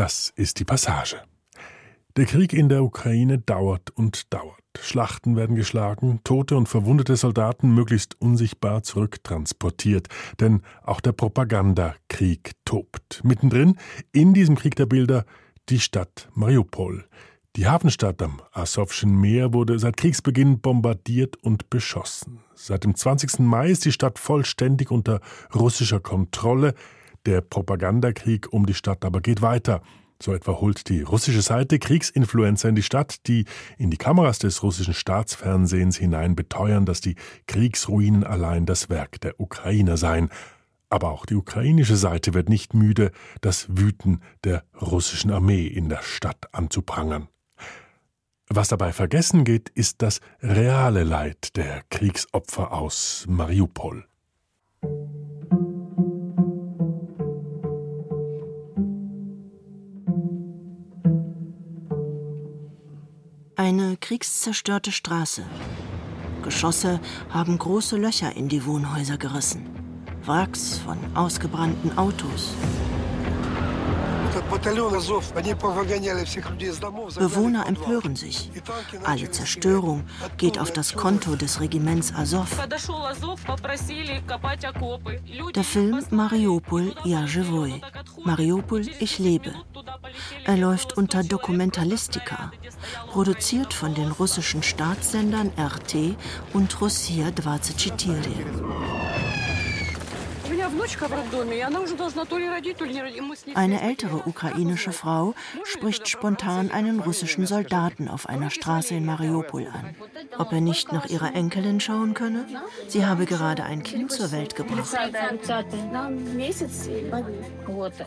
Das ist die Passage. Der Krieg in der Ukraine dauert und dauert. Schlachten werden geschlagen, tote und verwundete Soldaten möglichst unsichtbar zurücktransportiert, denn auch der Propagandakrieg tobt. Mittendrin, in diesem Krieg der Bilder, die Stadt Mariupol. Die Hafenstadt am Asowschen Meer wurde seit Kriegsbeginn bombardiert und beschossen. Seit dem 20. Mai ist die Stadt vollständig unter russischer Kontrolle. Der Propagandakrieg um die Stadt aber geht weiter. So etwa holt die russische Seite Kriegsinfluencer in die Stadt, die in die Kameras des russischen Staatsfernsehens hinein beteuern, dass die Kriegsruinen allein das Werk der Ukrainer seien. Aber auch die ukrainische Seite wird nicht müde, das Wüten der russischen Armee in der Stadt anzuprangern. Was dabei vergessen geht, ist das reale Leid der Kriegsopfer aus Mariupol. Eine kriegszerstörte Straße. Geschosse haben große Löcher in die Wohnhäuser gerissen. Wracks von ausgebrannten Autos. Bewohner empören sich. Alle Zerstörung geht auf das Konto des Regiments Azov. Der Film Mariupol Ja Живой. Mariupol Ich lebe. Er läuft unter Dokumentalistika, produziert von den russischen Staatssendern RT und Russia 24. Eine ältere ukrainische Frau spricht spontan einen russischen Soldaten auf einer Straße in Mariupol an. Ob er nicht nach ihrer Enkelin schauen könne? Sie habe gerade ein Kind zur Welt gebracht.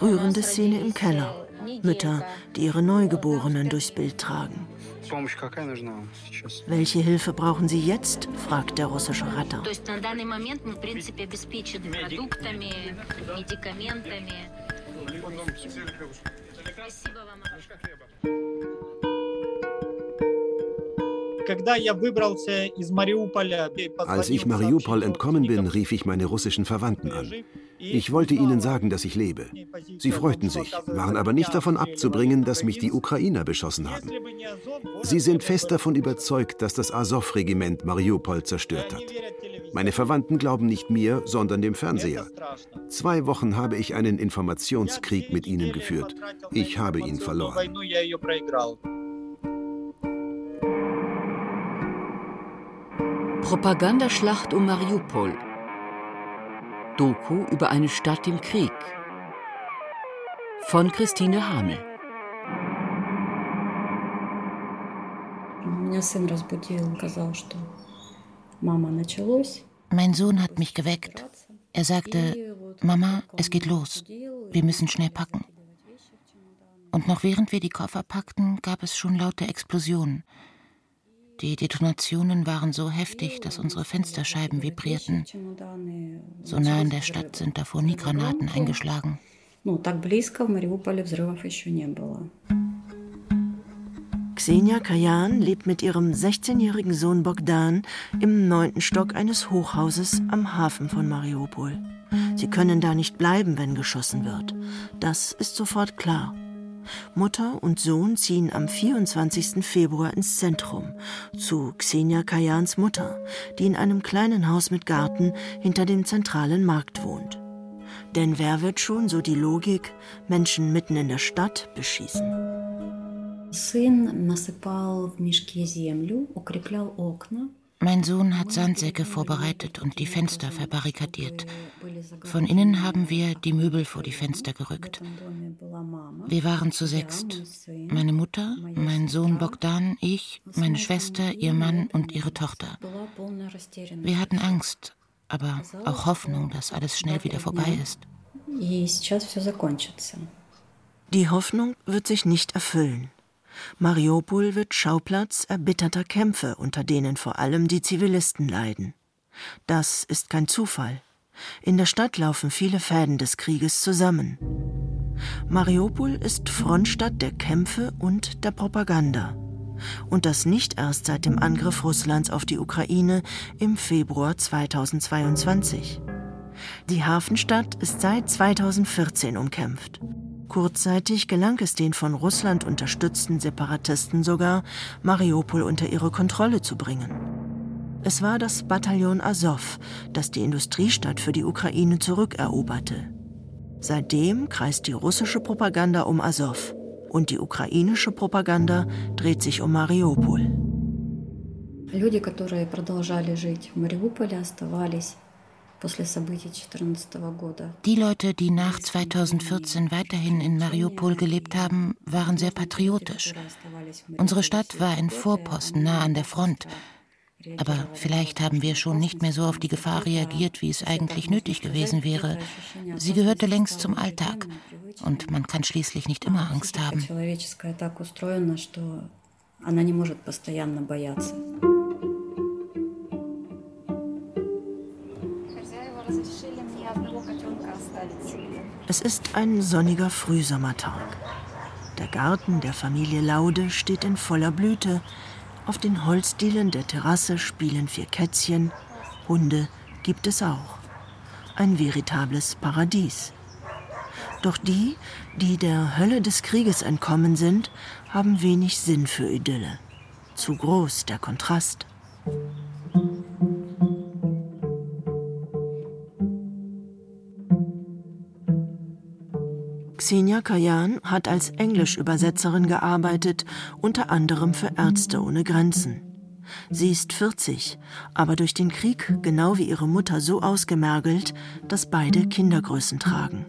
Rührende Szene im Keller. Mütter, die ihre Neugeborenen durchs Bild tragen. Welche Hilfe brauchen Sie jetzt? fragt der russische Ratter. Als ich Mariupol entkommen bin, rief ich meine russischen Verwandten an. Ich wollte ihnen sagen, dass ich lebe. Sie freuten sich, waren aber nicht davon abzubringen, dass mich die Ukrainer beschossen haben. Sie sind fest davon überzeugt, dass das Azov-Regiment Mariupol zerstört hat. Meine Verwandten glauben nicht mir, sondern dem Fernseher. Zwei Wochen habe ich einen Informationskrieg mit ihnen geführt. Ich habe ihn verloren. Propagandaschlacht um Mariupol. Doku über eine Stadt im Krieg. Von Christine Hamel. Mein Sohn hat mich geweckt. Er sagte, Mama, es geht los. Wir müssen schnell packen. Und noch während wir die Koffer packten, gab es schon laute Explosionen. Die Detonationen waren so heftig, dass unsere Fensterscheiben vibrierten. So nah in der Stadt sind davor nie Granaten eingeschlagen. Xenia Kajan lebt mit ihrem 16-jährigen Sohn Bogdan im neunten Stock eines Hochhauses am Hafen von Mariupol. Sie können da nicht bleiben, wenn geschossen wird. Das ist sofort klar. Mutter und Sohn ziehen am 24. Februar ins Zentrum zu Xenia Kajans Mutter, die in einem kleinen Haus mit Garten hinter dem zentralen Markt wohnt. Denn wer wird schon, so die Logik, Menschen mitten in der Stadt beschießen? Сын насыпал в мешки землю, укреплял окна. Mein Sohn hat Sandsäcke vorbereitet und die Fenster verbarrikadiert. Von innen haben wir die Möbel vor die Fenster gerückt. Wir waren zu sechst. Meine Mutter, mein Sohn Bogdan, ich, meine Schwester, ihr Mann und ihre Tochter. Wir hatten Angst, aber auch Hoffnung, dass alles schnell wieder vorbei ist. Die Hoffnung wird sich nicht erfüllen. Mariupol wird Schauplatz erbitterter Kämpfe, unter denen vor allem die Zivilisten leiden. Das ist kein Zufall. In der Stadt laufen viele Fäden des Krieges zusammen. Mariupol ist Frontstadt der Kämpfe und der Propaganda. Und das nicht erst seit dem Angriff Russlands auf die Ukraine im Februar 2022. Die Hafenstadt ist seit 2014 umkämpft. Kurzzeitig gelang es den von Russland unterstützten Separatisten sogar, Mariupol unter ihre Kontrolle zu bringen. Es war das Bataillon Azov, das die Industriestadt für die Ukraine zurückeroberte. Seitdem kreist die russische Propaganda um Azov und die ukrainische Propaganda dreht sich um Mariupol. Люди, которые продолжали жить в Мариуполе, оставались die Leute, die nach 2014 weiterhin in Mariupol gelebt haben, waren sehr patriotisch. Unsere Stadt war ein Vorposten nah an der Front. Aber vielleicht haben wir schon nicht mehr so auf die Gefahr reagiert, wie es eigentlich nötig gewesen wäre. Sie gehörte längst zum Alltag. Und man kann schließlich nicht immer Angst haben. Она не может постоянно бояться. Es ist ein sonniger Frühsommertag. Der Garten der Familie Laude steht in voller Blüte. Auf den Holzdielen der Terrasse spielen vier Kätzchen. Hunde gibt es auch. Ein veritables Paradies. Doch die, die der Hölle des Krieges entkommen sind, haben wenig Sinn für Idylle. Zu groß der Kontrast. Xenia Kayan hat als Englischübersetzerin gearbeitet, unter anderem für Ärzte ohne Grenzen. Sie ist 40, aber durch den Krieg genau wie ihre Mutter so ausgemergelt, dass beide Kindergrößen tragen.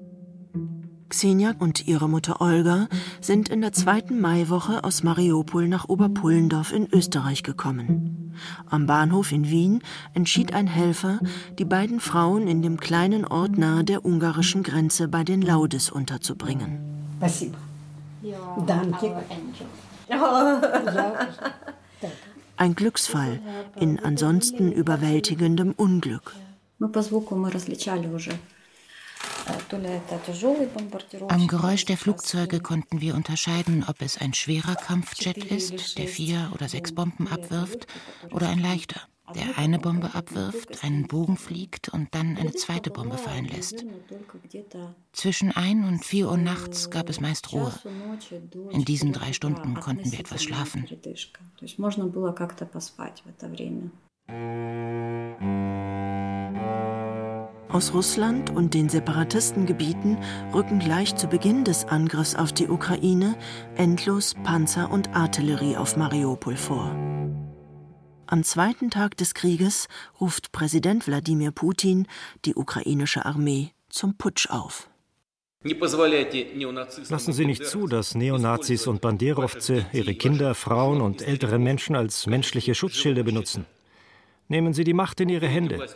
Xenia und ihre Mutter Olga sind in der zweiten Maiwoche aus Mariupol nach Oberpullendorf in Österreich gekommen. Am Bahnhof in Wien entschied ein Helfer, die beiden Frauen in dem kleinen Ort nahe der ungarischen Grenze bei den Laudes unterzubringen. Ein Glücksfall in ansonsten überwältigendem Unglück. Am Geräusch der Flugzeuge konnten wir unterscheiden, ob es ein schwerer Kampfjet ist, der vier oder sechs Bomben abwirft, oder ein leichter, der eine Bombe abwirft, einen Bogen fliegt und dann eine zweite Bombe fallen lässt. Zwischen ein und vier Uhr nachts gab es meist Ruhe. In diesen drei Stunden konnten wir etwas schlafen. Aus Russland und den Separatistengebieten rücken gleich zu Beginn des Angriffs auf die Ukraine endlos Panzer und Artillerie auf Mariupol vor. Am zweiten Tag des Krieges ruft Präsident Wladimir Putin die ukrainische Armee zum Putsch auf. Lassen Sie nicht zu, dass Neonazis und Banderovцы ihre Kinder, Frauen und ältere Menschen als menschliche Schutzschilde benutzen. Nehmen Sie die Macht in Ihre Hände.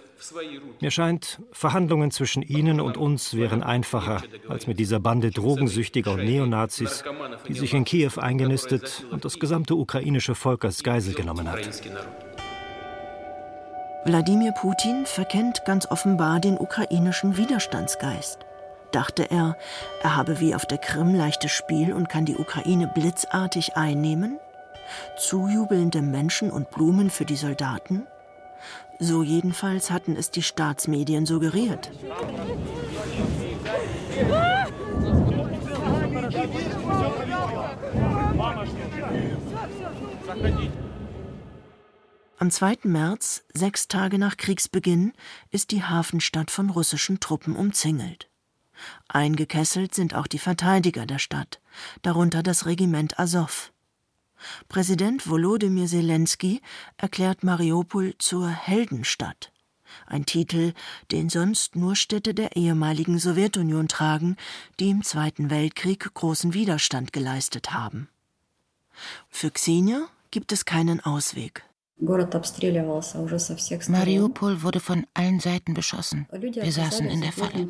Mir scheint, Verhandlungen zwischen Ihnen und uns wären einfacher als mit dieser Bande Drogensüchtiger und Neonazis, die sich in Kiew eingenistet und das gesamte ukrainische Volk als Geisel genommen hat. Wladimir Putin verkennt ganz offenbar den ukrainischen Widerstandsgeist. Dachte er, er habe wie auf der Krim leichtes Spiel und kann die Ukraine blitzartig einnehmen? Zujubelnde Menschen und Blumen für die Soldaten? So jedenfalls hatten es die Staatsmedien suggeriert. Am 2. März, sechs Tage nach Kriegsbeginn, ist die Hafenstadt von russischen Truppen umzingelt. Eingekesselt sind auch die Verteidiger der Stadt, darunter das Regiment Azov. Präsident Volodymyr Zelensky erklärt Mariupol zur Heldenstadt. Ein Titel, den sonst nur Städte der ehemaligen Sowjetunion tragen, die im Zweiten Weltkrieg großen Widerstand geleistet haben. Für Xenia gibt es keinen Ausweg. Mariupol wurde von allen Seiten beschossen. Wir saßen in der Falle.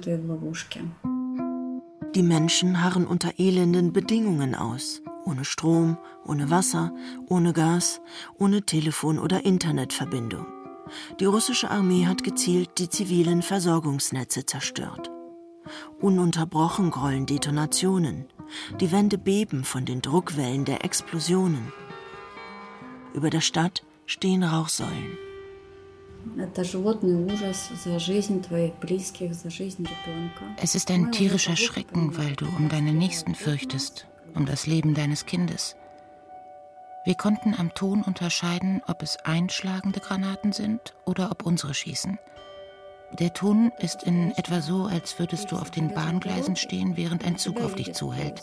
Die Menschen harren unter elenden Bedingungen aus ohne Strom, ohne Wasser, ohne Gas, ohne Telefon- oder Internetverbindung. Die russische Armee hat gezielt die zivilen Versorgungsnetze zerstört. Ununterbrochen grollen Detonationen. Die Wände beben von den Druckwellen der Explosionen. Über der Stadt stehen Rauchsäulen. Es ist ein tierischer Schrecken, weil du um deine Nächsten fürchtest, um das Leben deines Kindes. Wir konnten am Ton unterscheiden, ob es einschlagende Granaten sind oder ob unsere schießen. Der Ton ist in etwa so, als würdest du auf den Bahngleisen stehen, während ein Zug auf dich zuhält.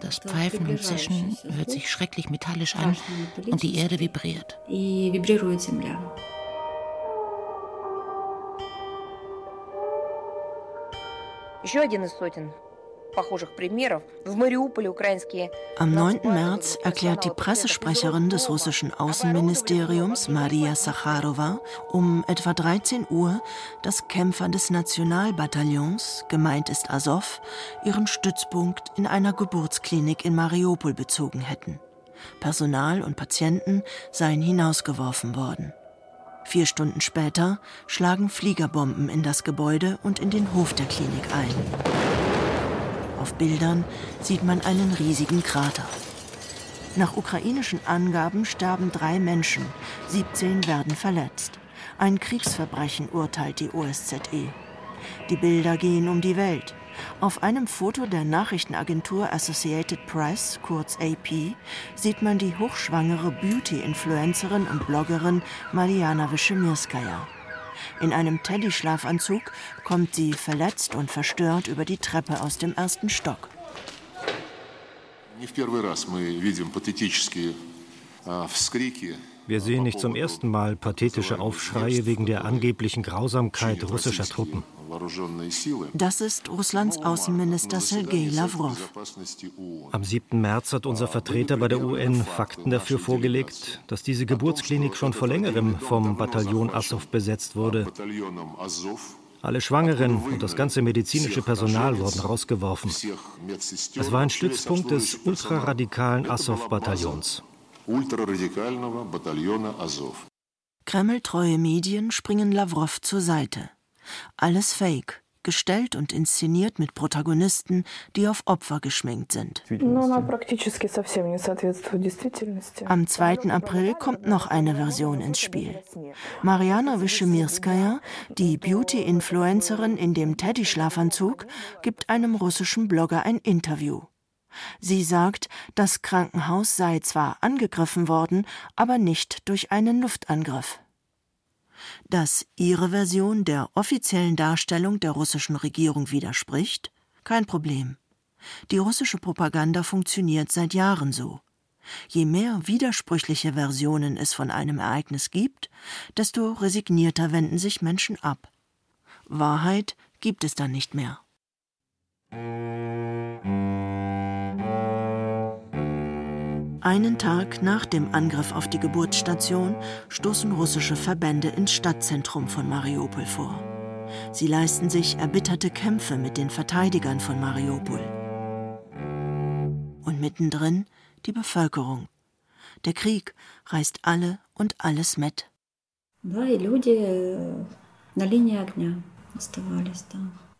Das Pfeifen und Zischen hört sich schrecklich metallisch an und die Erde vibriert. Am 9. März erklärt die Pressesprecherin des russischen Außenministeriums Maria Sacharowa um etwa 13 Uhr, dass Kämpfer des Nationalbataillons, gemeint ist Azov, ihren Stützpunkt in einer Geburtsklinik in Mariupol bezogen hätten. Personal und Patienten seien hinausgeworfen worden. Vier Stunden später schlagen Fliegerbomben in das Gebäude und in den Hof der Klinik ein. Auf Bildern sieht man einen riesigen Krater. Nach ukrainischen Angaben sterben drei Menschen, 17 werden verletzt. Ein Kriegsverbrechen urteilt die OSZE. Die Bilder gehen um die Welt. Auf einem Foto der Nachrichtenagentur Associated Press, kurz AP, sieht man die hochschwangere Beauty-Influencerin und Bloggerin Mariana Wyschemirskaya. In einem Teddy-Schlafanzug kommt sie verletzt und verstört über die Treppe aus dem ersten Stock. Wir sehen nicht zum ersten Mal pathetische Aufschreie wegen der angeblichen Grausamkeit russischer Truppen. Das ist Russlands Außenminister Sergei Lavrov. Am 7. März hat unser Vertreter bei der UN Fakten dafür vorgelegt, dass diese Geburtsklinik schon vor längerem vom Bataillon Azov besetzt wurde. Alle Schwangeren und das ganze medizinische Personal wurden rausgeworfen. Es war ein Stützpunkt des ultraradikalen Azov-Bataillons. Kreml-treue Medien springen Lavrov zur Seite. Alles Fake, gestellt und inszeniert mit Protagonisten, die auf Opfer geschminkt sind. Am 2. April kommt noch eine Version ins Spiel. Mariana Wyschemirskaya, die Beauty-Influencerin in dem Teddy-Schlafanzug, gibt einem russischen Blogger ein Interview. Sie sagt, das Krankenhaus sei zwar angegriffen worden, aber nicht durch einen Luftangriff dass ihre Version der offiziellen Darstellung der russischen Regierung widerspricht? Kein Problem. Die russische Propaganda funktioniert seit Jahren so. Je mehr widersprüchliche Versionen es von einem Ereignis gibt, desto resignierter wenden sich Menschen ab. Wahrheit gibt es dann nicht mehr. Einen Tag nach dem Angriff auf die Geburtsstation stoßen russische Verbände ins Stadtzentrum von Mariupol vor. Sie leisten sich erbitterte Kämpfe mit den Verteidigern von Mariupol. Und mittendrin die Bevölkerung. Der Krieg reißt alle und alles mit.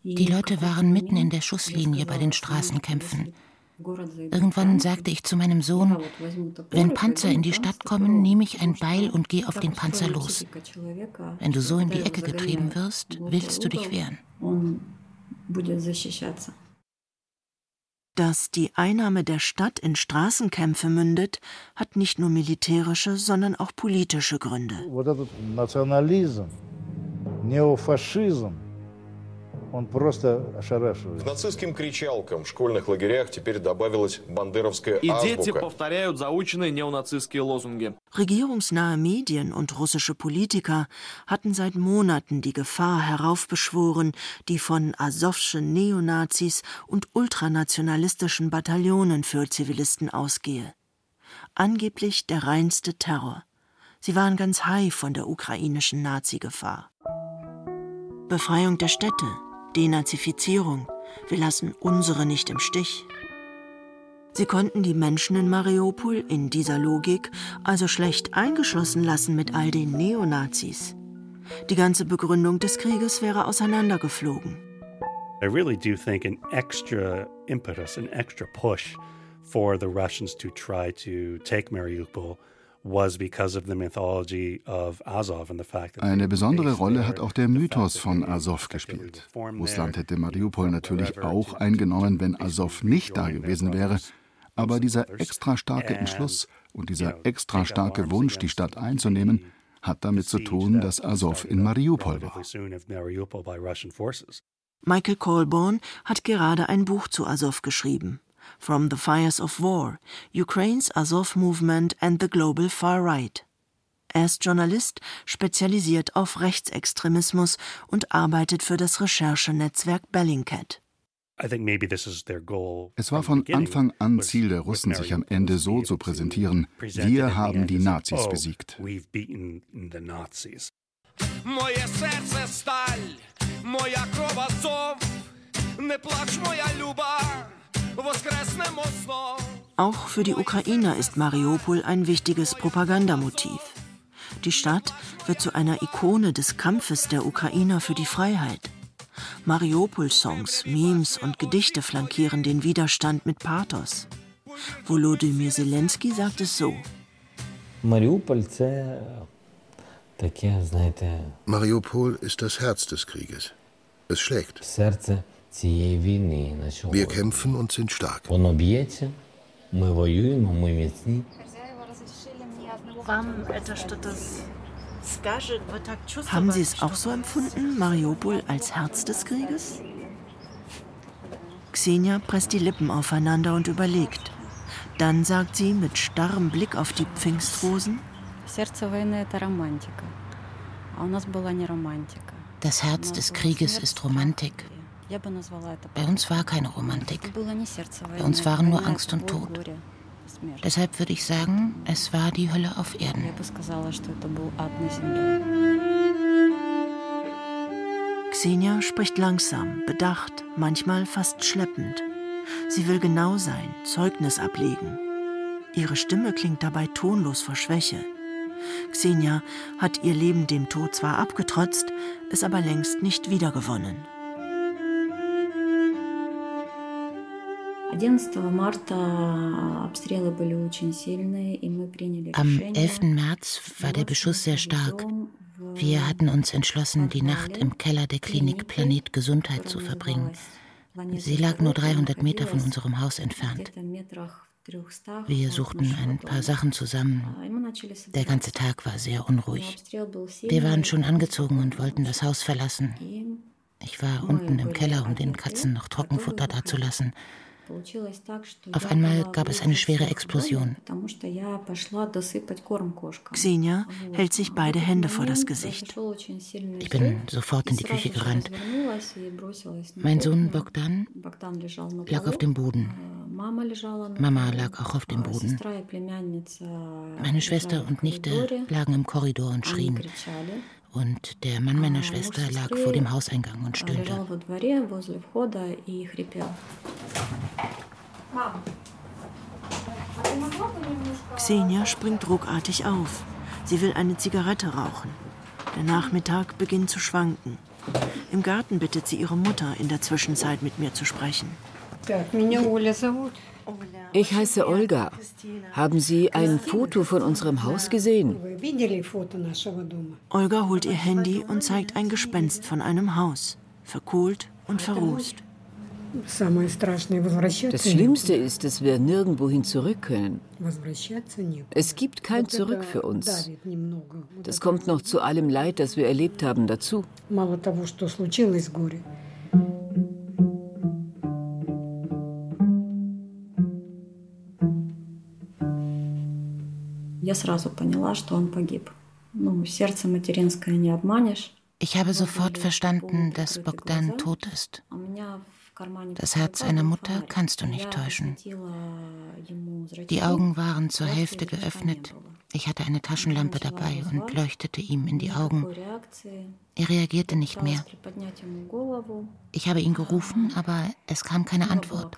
Die Leute waren mitten in der Schusslinie bei den Straßenkämpfen. Irgendwann sagte ich zu meinem Sohn, wenn Panzer in die Stadt kommen, nehme ich ein Beil und gehe auf den Panzer los. Wenn du so in die Ecke getrieben wirst, willst du dich wehren. Dass die Einnahme der Stadt in Straßenkämpfe mündet, hat nicht nur militärische, sondern auch politische Gründe. Nationalism, Neofaschism, он просто ошарашивает. К нацистским кричалкам в школьных лагерях теперь добавилась бандеровская И дети повторяют заученные неонацистские лозунги. Regierungsnahe Medien und russische Politiker hatten seit Monaten die Gefahr heraufbeschworen, die von Asowschen Neonazis und ultranationalistischen Bataillonen für Zivilisten ausgehe. Angeblich der reinste Terror. Sie waren ganz high von der ukrainischen Nazi-Gefahr. Befreiung der Städte, Denazifizierung. Wir lassen unsere nicht im Stich. Sie konnten die Menschen in Mariupol in dieser Logik also schlecht eingeschlossen lassen mit all den Neonazis. Die ganze Begründung des Krieges wäre auseinandergeflogen. I really do think an extra impetus, an extra push for the Russians to try to take Mariupol Eine besondere Rolle hat auch der Mythos von Azov gespielt. Russland hätte Mariupol natürlich auch eingenommen, wenn Azov nicht da gewesen wäre. Aber dieser extra starke Entschluss und dieser extra starke Wunsch, die Stadt einzunehmen, hat damit zu tun, dass Azov in Mariupol war. Michael Colborn hat gerade ein Buch zu Azov geschrieben. From the Fires of War, Ukraine's Azov Movement and the Global Far Right. Er ist Journalist, spezialisiert auf Rechtsextremismus und arbeitet für das Recherchenetzwerk Bellingcat. Es war von Anfang an Ziel der Russen, sich am Ende so zu präsentieren, wir haben die Nazis oh, besiegt. Moje serce stal, moja krov azov, ne placz moja luba, auch für die Ukrainer ist Mariupol ein wichtiges Propagandamotiv. Die Stadt wird zu einer Ikone des Kampfes der Ukrainer für die Freiheit. Mariupol-Songs, Memes und Gedichte flankieren den Widerstand mit Pathos. Volodymyr Zelensky sagt es so. Mariupol ist das Herz des Krieges. Es schlägt. Wir kämpfen und sind stark. Haben Sie es auch so empfunden, Mariupol als Herz des Krieges? Xenia presst die Lippen aufeinander und überlegt. Dann sagt sie mit starrem Blick auf die Pfingstrosen: Das Herz des Krieges ist Romantik. Bei uns war keine Romantik. Bei uns waren nur Angst und Tod. Deshalb würde ich sagen, es war die Hölle auf Erden. Xenia spricht langsam, bedacht, manchmal fast schleppend. Sie will genau sein, Zeugnis ablegen. Ihre Stimme klingt dabei tonlos vor Schwäche. Xenia hat ihr Leben dem Tod zwar abgetrotzt, es aber längst nicht wiedergewonnen. Am 11. März war der Beschuss sehr stark. Wir hatten uns entschlossen, die Nacht im Keller der Klinik Planet Gesundheit zu verbringen. Sie lag nur 300 Meter von unserem Haus entfernt. Wir suchten ein paar Sachen zusammen. Der ganze Tag war sehr unruhig. Wir waren schon angezogen und wollten das Haus verlassen. Ich war unten im Keller, um den Katzen noch Trockenfutter dazulassen. Auf einmal gab es eine schwere Explosion. Xenia hält sich beide Hände vor das Gesicht. Ich bin sofort in die Küche gerannt. Mein Sohn Bogdan lag auf dem Boden. Mama lag auch auf dem Boden. Meine Schwester und Nichte lagen im Korridor und schrien und der Mann meiner Schwester lag vor dem Hauseingang und stöhnte. Xenia springt ruckartig auf. Sie will eine Zigarette rauchen. Der Nachmittag beginnt zu schwanken. Im Garten bittet sie ihre Mutter, in der Zwischenzeit mit mir zu sprechen. Ich heiße Olga. Haben Sie ein Foto von unserem Haus gesehen? Olga holt ihr Handy und zeigt ein Gespenst von einem Haus, verkohlt und verrußt. Das Schlimmste ist, dass wir nirgendwohin zurück können. Es gibt kein Zurück für uns. Das kommt noch zu allem Leid, das wir erlebt haben, dazu. Ich habe sofort verstanden, dass Bogdan tot ist. Das Herz einer Mutter kannst du nicht täuschen. Die Augen waren zur Hälfte geöffnet. Ich hatte eine Taschenlampe dabei und leuchtete ihm in die Augen. Er reagierte nicht mehr. Ich habe ihn gerufen, aber es kam keine Antwort.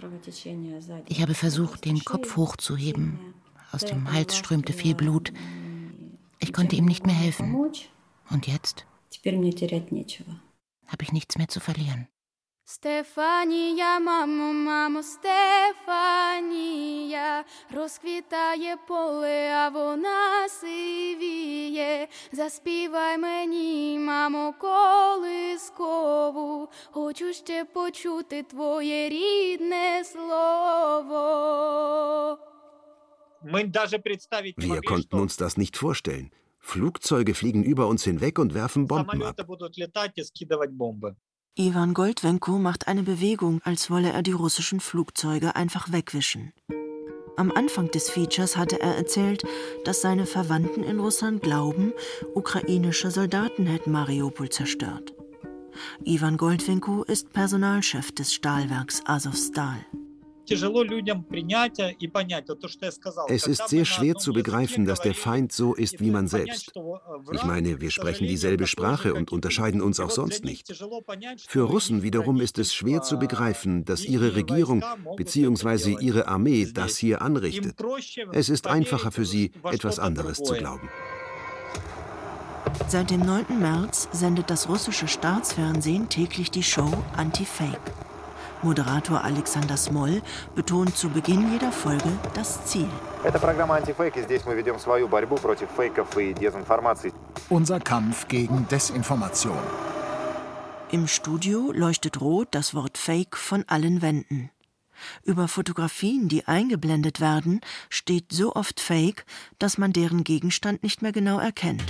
Ich habe versucht, den Kopf hochzuheben, aus dem Hals strömte viel Blut. Ich konnte ihm nicht mehr helfen. Und jetzt? Habe ich nichts mehr zu verlieren. Стефанія, мамо, мамо, Стефанія, розквітає поле, а вона сивіє. Заспівай мені, мамо, колискову, хочу ще почути твоє рідне слово. Wir konnten uns das nicht vorstellen. Flugzeuge fliegen über uns hinweg und werfen Bomben ab. Ivan Goldwenko macht eine Bewegung, als wolle er die russischen Flugzeuge einfach wegwischen. Am Anfang des Features hatte er erzählt, dass seine Verwandten in Russland glauben, ukrainische Soldaten hätten Mariupol zerstört. Ivan Goldwenko ist Personalchef des Stahlwerks Azovstal. Es ist sehr schwer zu begreifen, dass der Feind so ist wie man selbst. Ich meine, wir sprechen dieselbe Sprache und unterscheiden uns auch sonst nicht. Für Russen wiederum ist es schwer zu begreifen, dass ihre Regierung bzw. ihre Armee das hier anrichtet. Es ist einfacher für sie, etwas anderes zu glauben. Seit dem 9. März sendet das russische Staatsfernsehen täglich die Show Anti-Fake. Moderator Alexander Smoll betont zu Beginn jeder Folge das Ziel. Unser Kampf gegen Desinformation. Im Studio leuchtet rot das Wort Fake von allen Wänden. Über Fotografien, die eingeblendet werden, steht so oft Fake, dass man deren Gegenstand nicht mehr genau erkennt.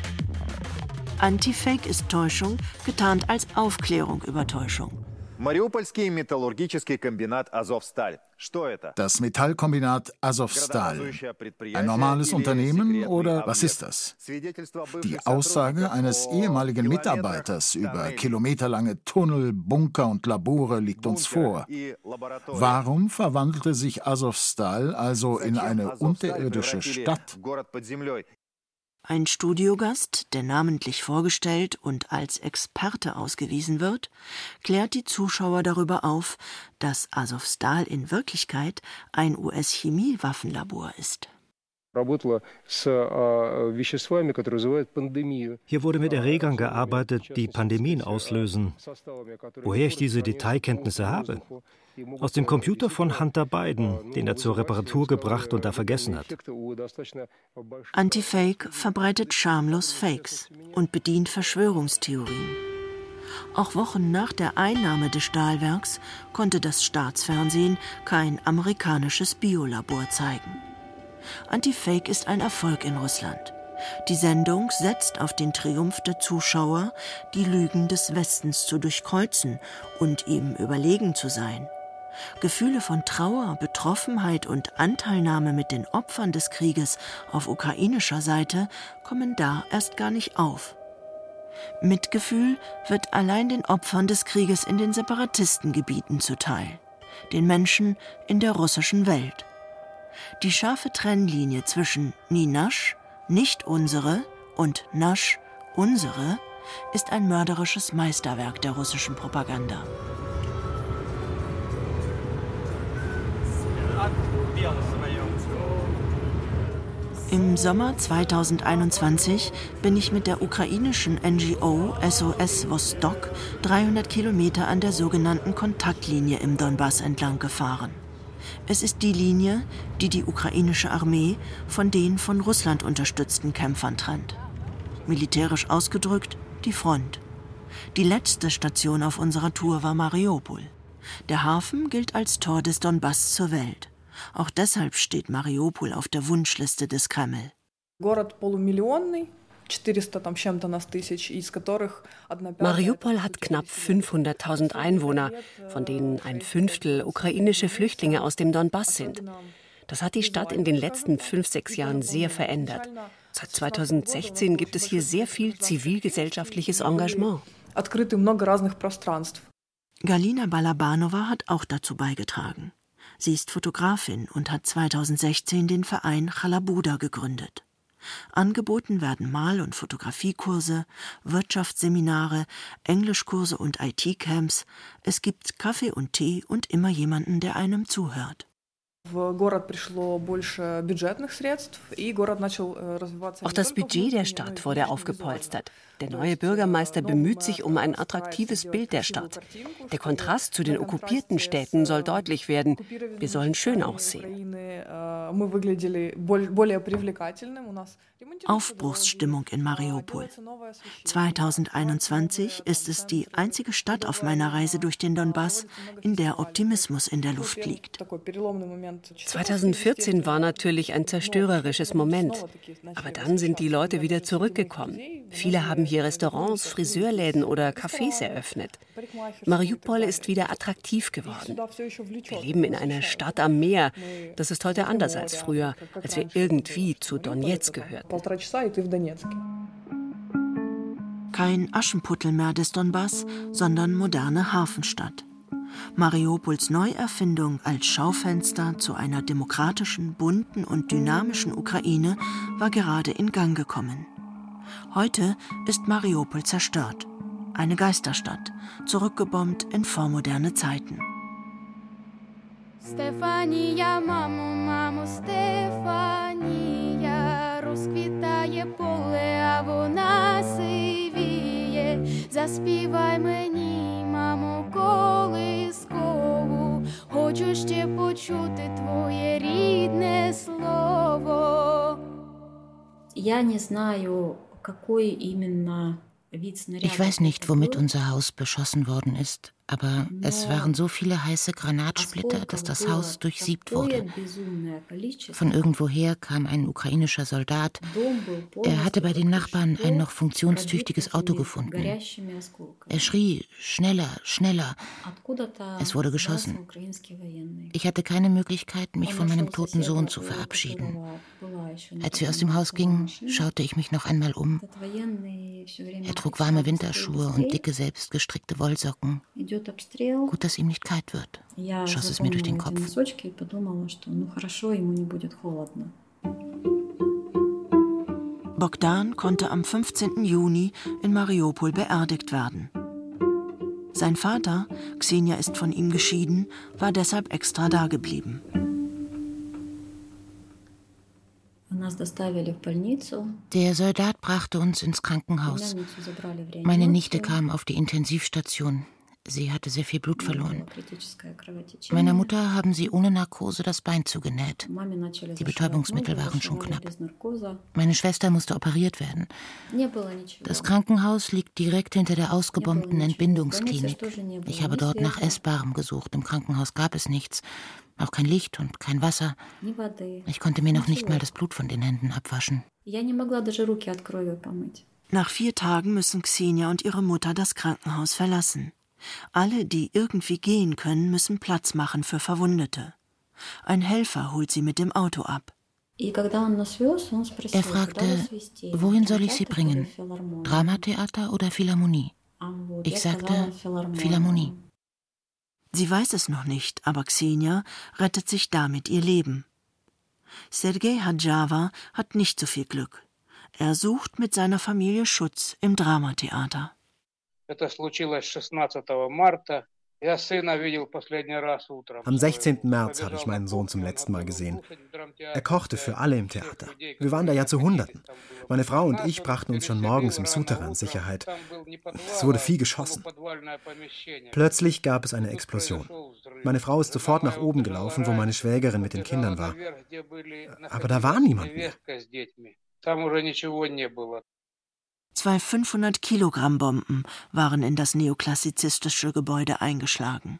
Anti-Fake ist Täuschung, getarnt als Aufklärung über Täuschung. Das Metallkombinat Azovstal. Ein normales Unternehmen oder was ist das? Die Aussage eines ehemaligen Mitarbeiters über kilometerlange Tunnel, Bunker und Labore liegt uns vor. Warum verwandelte sich Azovstal also in eine unterirdische Stadt? Ein Studiogast, der namentlich vorgestellt und als Experte ausgewiesen wird, klärt die Zuschauer darüber auf, dass Azovstal in Wirklichkeit ein US-Chemiewaffenlabor ist. Hier wurde mit Erregern gearbeitet, die Pandemien auslösen. Woher ich diese Detailkenntnisse habe? Aus dem Computer von Hunter Biden, den er zur Reparatur gebracht und da vergessen hat. Antifake verbreitet schamlos Fakes und bedient Verschwörungstheorien. Auch Wochen nach der Einnahme des Stahlwerks konnte das Staatsfernsehen kein amerikanisches Biolabor zeigen. Antifake ist ein Erfolg in Russland. Die Sendung setzt auf den Triumph der Zuschauer, die Lügen des Westens zu durchkreuzen und ihm überlegen zu sein. Gefühle von Trauer, Betroffenheit und Anteilnahme mit den Opfern des Krieges auf ukrainischer Seite kommen da erst gar nicht auf. Mitgefühl wird allein den Opfern des Krieges in den Separatistengebieten zuteil, den Menschen in der russischen Welt. Die scharfe Trennlinie zwischen Ninasch, nicht unsere, und Nasch, unsere, ist ein mörderisches Meisterwerk der russischen Propaganda. Im Sommer 2021 bin ich mit der ukrainischen NGO SOS Vostok 300 Kilometer an der sogenannten Kontaktlinie im Donbass entlang gefahren. Es ist die Linie, die die ukrainische Armee von den von Russland unterstützten Kämpfern trennt. Militärisch ausgedrückt die Front. Die letzte Station auf unserer Tour war Mariupol. Der Hafen gilt als Tor des Donbass zur Welt. Auch deshalb steht Mariupol auf der Wunschliste des Kreml. Mariupol hat knapp 500.000 Einwohner, von denen ein Fünftel ukrainische Flüchtlinge aus dem Donbass sind. Das hat die Stadt in den letzten fünf, sechs Jahren sehr verändert. Seit 2016 gibt es hier sehr viel zivilgesellschaftliches Engagement. Galina Balabanova hat auch dazu beigetragen. Sie ist Fotografin und hat 2016 den Verein Chalabuda gegründet. Angeboten werden Mal- und Fotografiekurse, Wirtschaftsseminare, Englischkurse und IT-Camps. Es gibt Kaffee und Tee und immer jemanden, der einem zuhört. Auch das Budget der Stadt wurde aufgepolstert. Der neue Bürgermeister bemüht sich um ein attraktives Bild der Stadt. Der Kontrast zu den okkupierten Städten soll deutlich werden. Wir sollen schön aussehen. Aufbruchsstimmung in Mariupol. 2021 ist es die einzige Stadt auf meiner Reise durch den Donbass, in der Optimismus in der Luft liegt. 2014 war natürlich ein zerstörerisches Moment. Aber dann sind die Leute wieder zurückgekommen. Viele haben hier Restaurants, Friseurläden oder Cafés eröffnet. Mariupol ist wieder attraktiv geworden. Wir leben in einer Stadt am Meer. Das ist heute anders als früher, als wir irgendwie zu Donetsk gehörten. Kein Aschenputtel mehr des Donbass, sondern moderne Hafenstadt. Mariupols Neuerfindung als Schaufenster zu einer demokratischen, bunten und dynamischen Ukraine war gerade in Gang gekommen. Heute ist Mariupol zerstört. Eine Geisterstadt, zurückgebombt in vormoderne Zeiten. Stefania, Mamo, Mamo, Stefania, розквітає поле, а вона сивіє. Заспівай мені, мамо, колискову, хочу ще почути твоє рідне слово. Я не знаю, какой именно ich weiß nicht, womit unser Haus beschossen worden ist, aber es waren so viele heiße Granatsplitter, dass das Haus durchsiebt wurde. Von irgendwoher kam ein ukrainischer Soldat. Er hatte bei den Nachbarn ein noch funktionstüchtiges Auto gefunden. Er schrie schneller, schneller. Es wurde geschossen. Ich hatte keine Möglichkeit, mich von meinem toten Sohn zu verabschieden. Als wir aus dem Haus gingen, schaute ich mich noch einmal um. Er trug warme Winterschuhe und dicke, selbstgestrickte Wollsocken. Gut, dass ihm nicht kalt wird, schoss es mir durch den Kopf. Bogdan konnte am 15. Juni in Mariupol beerdigt werden. Sein Vater, Xenia ist von ihm geschieden, war deshalb extra dageblieben. Der Soldat brachte uns ins Krankenhaus. Meine Nichte kam auf die Intensivstation. Sie hatte sehr viel Blut verloren. Meiner Mutter haben sie ohne Narkose das Bein zugenäht. Die Betäubungsmittel waren schon knapp. Meine Schwester musste operiert werden. Das Krankenhaus liegt direkt hinter der ausgebombten Entbindungsklinik. Ich habe dort nach Essbarem gesucht. Im Krankenhaus gab es nichts. Auch kein Licht und kein Wasser. Ich konnte mir noch nicht mal das Blut von den Händen abwaschen. Nach vier Tagen müssen Xenia und ihre Mutter das Krankenhaus verlassen. Alle, die irgendwie gehen können, müssen Platz machen für Verwundete. Ein Helfer holt sie mit dem Auto ab. Er fragte, wohin soll ich sie bringen? Dramatheater oder Philharmonie? Ich sagte, Philharmonie. Sie weiß es noch nicht, aber Xenia rettet sich damit ihr Leben. Sergei Hadjava hat nicht so viel Glück. Er sucht mit seiner Familie Schutz im Dramatheater. Это случилось 16 марта. Am 16. März habe ich meinen Sohn zum letzten Mal gesehen. Er kochte für alle im Theater. Wir waren da ja zu Hunderten. Meine Frau und ich brachten uns schon morgens im Souterrain in Sicherheit. Es wurde viel geschossen. Plötzlich gab es eine Explosion. Meine Frau ist sofort nach oben gelaufen, wo meine Schwägerin mit den Kindern war. Aber da war niemand mehr. Zwei 500 Kilogramm Bomben waren in das neoklassizistische Gebäude eingeschlagen.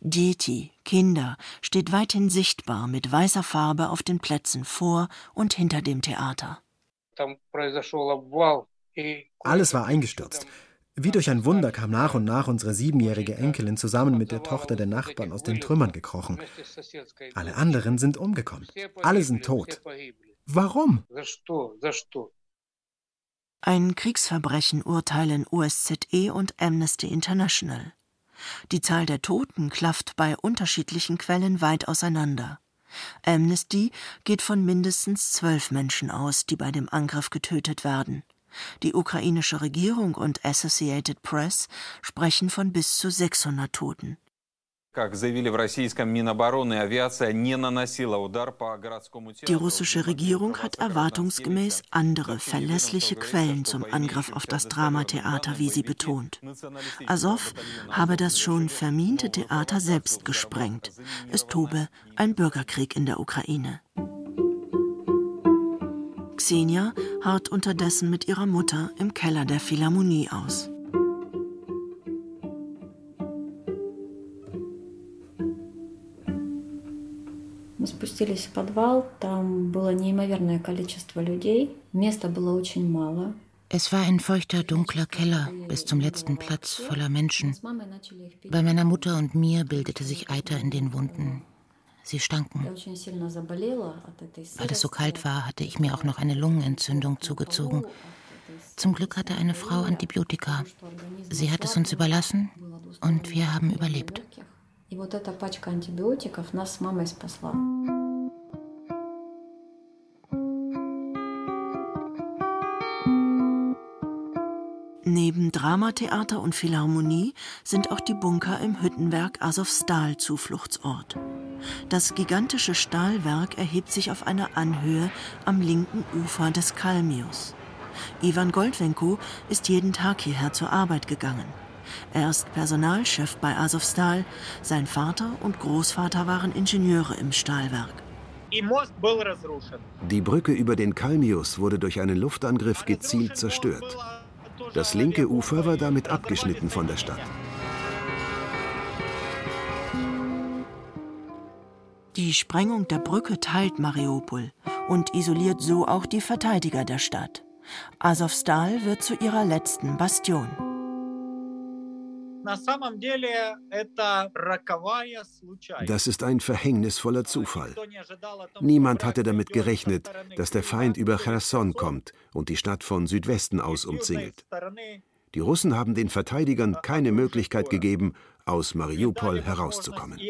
Dieti, Kinder, steht weithin sichtbar mit weißer Farbe auf den Plätzen vor und hinter dem Theater. Alles war eingestürzt. Wie durch ein Wunder kam nach und nach unsere siebenjährige Enkelin zusammen mit der Tochter der Nachbarn aus den Trümmern gekrochen. Alle anderen sind umgekommen. Alle sind tot. Warum? Ein Kriegsverbrechen urteilen OSZE und Amnesty International. Die Zahl der Toten klafft bei unterschiedlichen Quellen weit auseinander. Amnesty geht von mindestens zwölf Menschen aus, die bei dem Angriff getötet werden. Die ukrainische Regierung und Associated Press sprechen von bis zu 600 Toten. Die russische Regierung hat erwartungsgemäß andere verlässliche Quellen zum Angriff auf das Dramatheater, wie sie betont. Azov habe das schon vermiente Theater selbst gesprengt. Es tobe ein Bürgerkrieg in der Ukraine. Xenia harrt unterdessen mit ihrer Mutter im Keller der Philharmonie aus. спустились в подвал, там было неимоверное количество людей, места было очень мало. Es war ein feuchter, dunkler Keller bis zum letzten Platz voller Menschen. Bei meiner Mutter und mir bildete sich Eiter in den Wunden. Sie stanken. Weil es so kalt war, hatte ich mir auch noch eine Lungenentzündung zugezogen. Zum Glück hatte eine Frau Antibiotika. Sie hat es uns überlassen und wir haben überlebt. И вот эта пачка антибиотиков нас с мамой спасла. Neben Dramatheater und Philharmonie sind auch die Bunker im Hüttenwerk Asowstal Zufluchtsort. Das gigantische Stahlwerk erhebt sich auf einer Anhöhe am linken Ufer des Kalmius. Ivan Goldwenko ist jeden Tag hierher zur Arbeit gegangen. Er ist Personalchef bei Azovstal. Sein Vater und Großvater waren Ingenieure im Stahlwerk. Die Brücke über den Kalmius wurde durch einen Luftangriff gezielt zerstört. Das linke Ufer war damit abgeschnitten von der Stadt. Die Sprengung der Brücke teilt Mariupol und isoliert so auch die Verteidiger der Stadt. Azovstal wird zu ihrer letzten Bastion. Das ist ein verhängnisvoller Zufall. Niemand hatte damit gerechnet, dass der Feind über Cherson kommt und die Stadt von Südwesten aus umzingelt. Die Russen haben den Verteidigern keine Möglichkeit gegeben, aus Mariupol herauszukommen.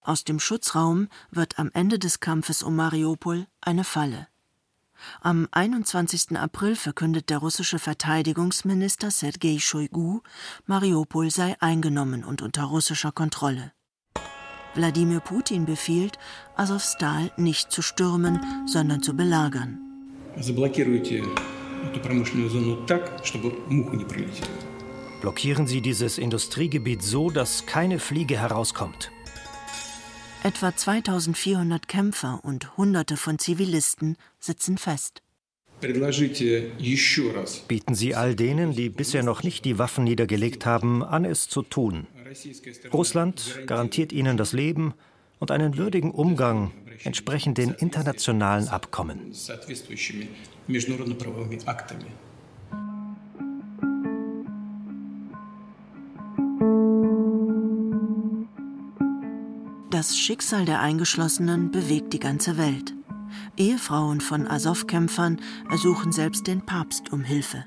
Aus dem Schutzraum wird am Ende des Kampfes um Mariupol eine Falle. Am 21. April verkündet der russische Verteidigungsminister Sergei Shoigu, Mariupol sei eingenommen und unter russischer Kontrolle. Wladimir Putin befiehlt, Asowstal nicht zu stürmen, sondern zu belagern. Blockieren Sie dieses Industriegebiet so, dass keine Fliege herauskommt. Etwa 2400 Kämpfer und Hunderte von Zivilisten sitzen fest. Bieten Sie all denen, die bisher noch nicht die Waffen niedergelegt haben, an, es zu tun. Russland garantiert ihnen das Leben und einen würdigen Umgang entsprechend den internationalen Abkommen. Das Schicksal der Eingeschlossenen bewegt die ganze Welt. Ehefrauen von Azov-Kämpfern ersuchen selbst den Papst um Hilfe.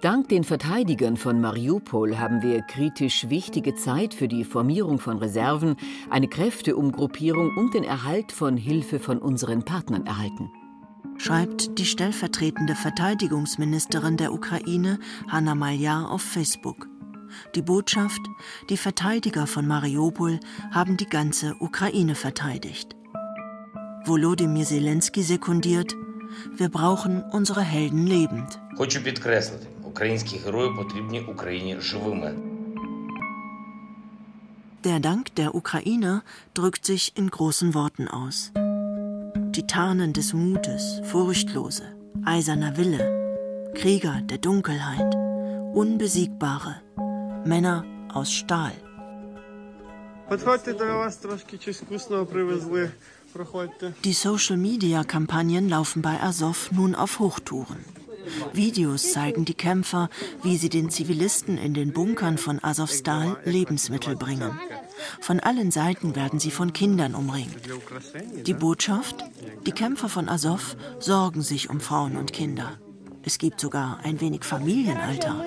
Dank den Verteidigern von Mariupol haben wir kritisch wichtige Zeit für die Formierung von Reserven, eine Kräfteumgruppierung und den Erhalt von Hilfe von unseren Partnern erhalten. Schreibt die stellvertretende Verteidigungsministerin der Ukraine, Hanna Maljar, auf Facebook. Die Botschaft, die Verteidiger von Mariupol haben die ganze Ukraine verteidigt. Volodymyr Zelensky sekundiert, wir brauchen unsere Helden lebend. Der Dank der Ukrainer drückt sich in großen Worten aus. Titanen des Mutes, Furchtlose, eiserner Wille, Krieger der Dunkelheit, Unbesiegbare, Männer aus Stahl. Die Social-Media-Kampagnen laufen bei Azov nun auf Hochtouren. Videos zeigen die Kämpfer, wie sie den Zivilisten in den Bunkern von Azovstal Lebensmittel bringen. Von allen Seiten werden sie von Kindern umringt. Die Botschaft? Die Kämpfer von Azov sorgen sich um Frauen und Kinder. Es gibt sogar ein wenig Familienalltag.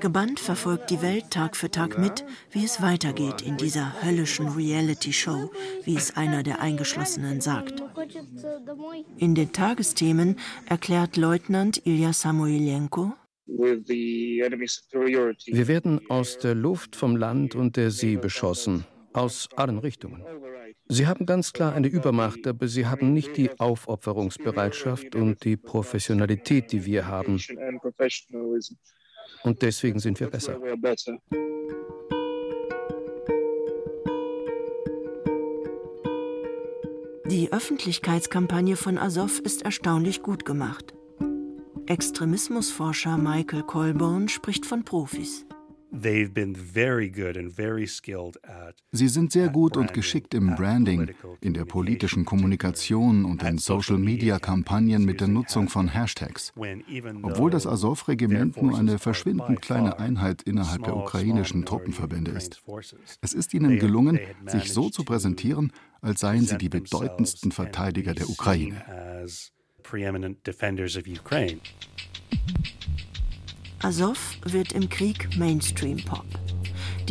Gebannt verfolgt die Welt Tag für Tag mit, wie es weitergeht in dieser höllischen Reality-Show, wie es einer der Eingeschlossenen sagt. In den Tagesthemen erklärt Leutnant Ilya Samoilenko, Wir werden aus der Luft, vom Land und der See beschossen, aus allen Richtungen. Sie haben ganz klar eine Übermacht, aber sie haben nicht die Aufopferungsbereitschaft und die Professionalität, die wir haben. Und deswegen sind wir besser. Die Öffentlichkeitskampagne von Azov ist erstaunlich gut gemacht. Extremismusforscher Michael Colborn spricht von Profis. Sie sind sehr gut und geschickt im Branding, in der politischen Kommunikation und in Social-Media-Kampagnen mit der Nutzung von Hashtags. Obwohl das Azov-Regiment nur eine verschwindend kleine Einheit innerhalb der ukrainischen Truppenverbände ist. Es ist ihnen gelungen, sich so zu präsentieren, als seien sie die bedeutendsten Verteidiger der Ukraine. Azov wird im Krieg Mainstream-Pop.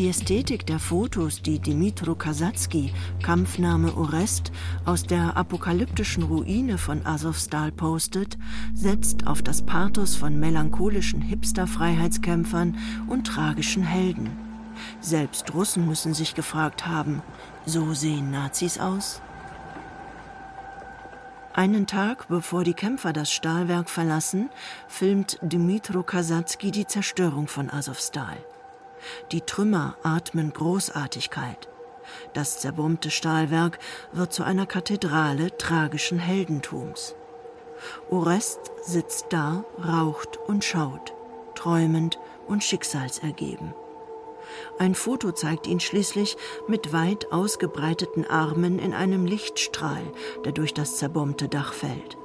Die Ästhetik der Fotos, die Dimitro Kasatsky, Kampfname Orest, aus der apokalyptischen Ruine von Azovstal postet, setzt auf das Pathos von melancholischen Hipster-Freiheitskämpfern und tragischen Helden. Selbst Russen müssen sich gefragt haben, so sehen Nazis aus? Einen Tag bevor die Kämpfer das Stahlwerk verlassen, filmt Dmitro Kasatsky die Zerstörung von Azovstal. Die Trümmer atmen Großartigkeit. Das zerbombte Stahlwerk wird zu einer Kathedrale tragischen Heldentums. Orest sitzt da, raucht und schaut, träumend und schicksalsergeben. Ein Foto zeigt ihn schließlich mit weit ausgebreiteten Armen in einem Lichtstrahl, der durch das zerbombte Dach fällt.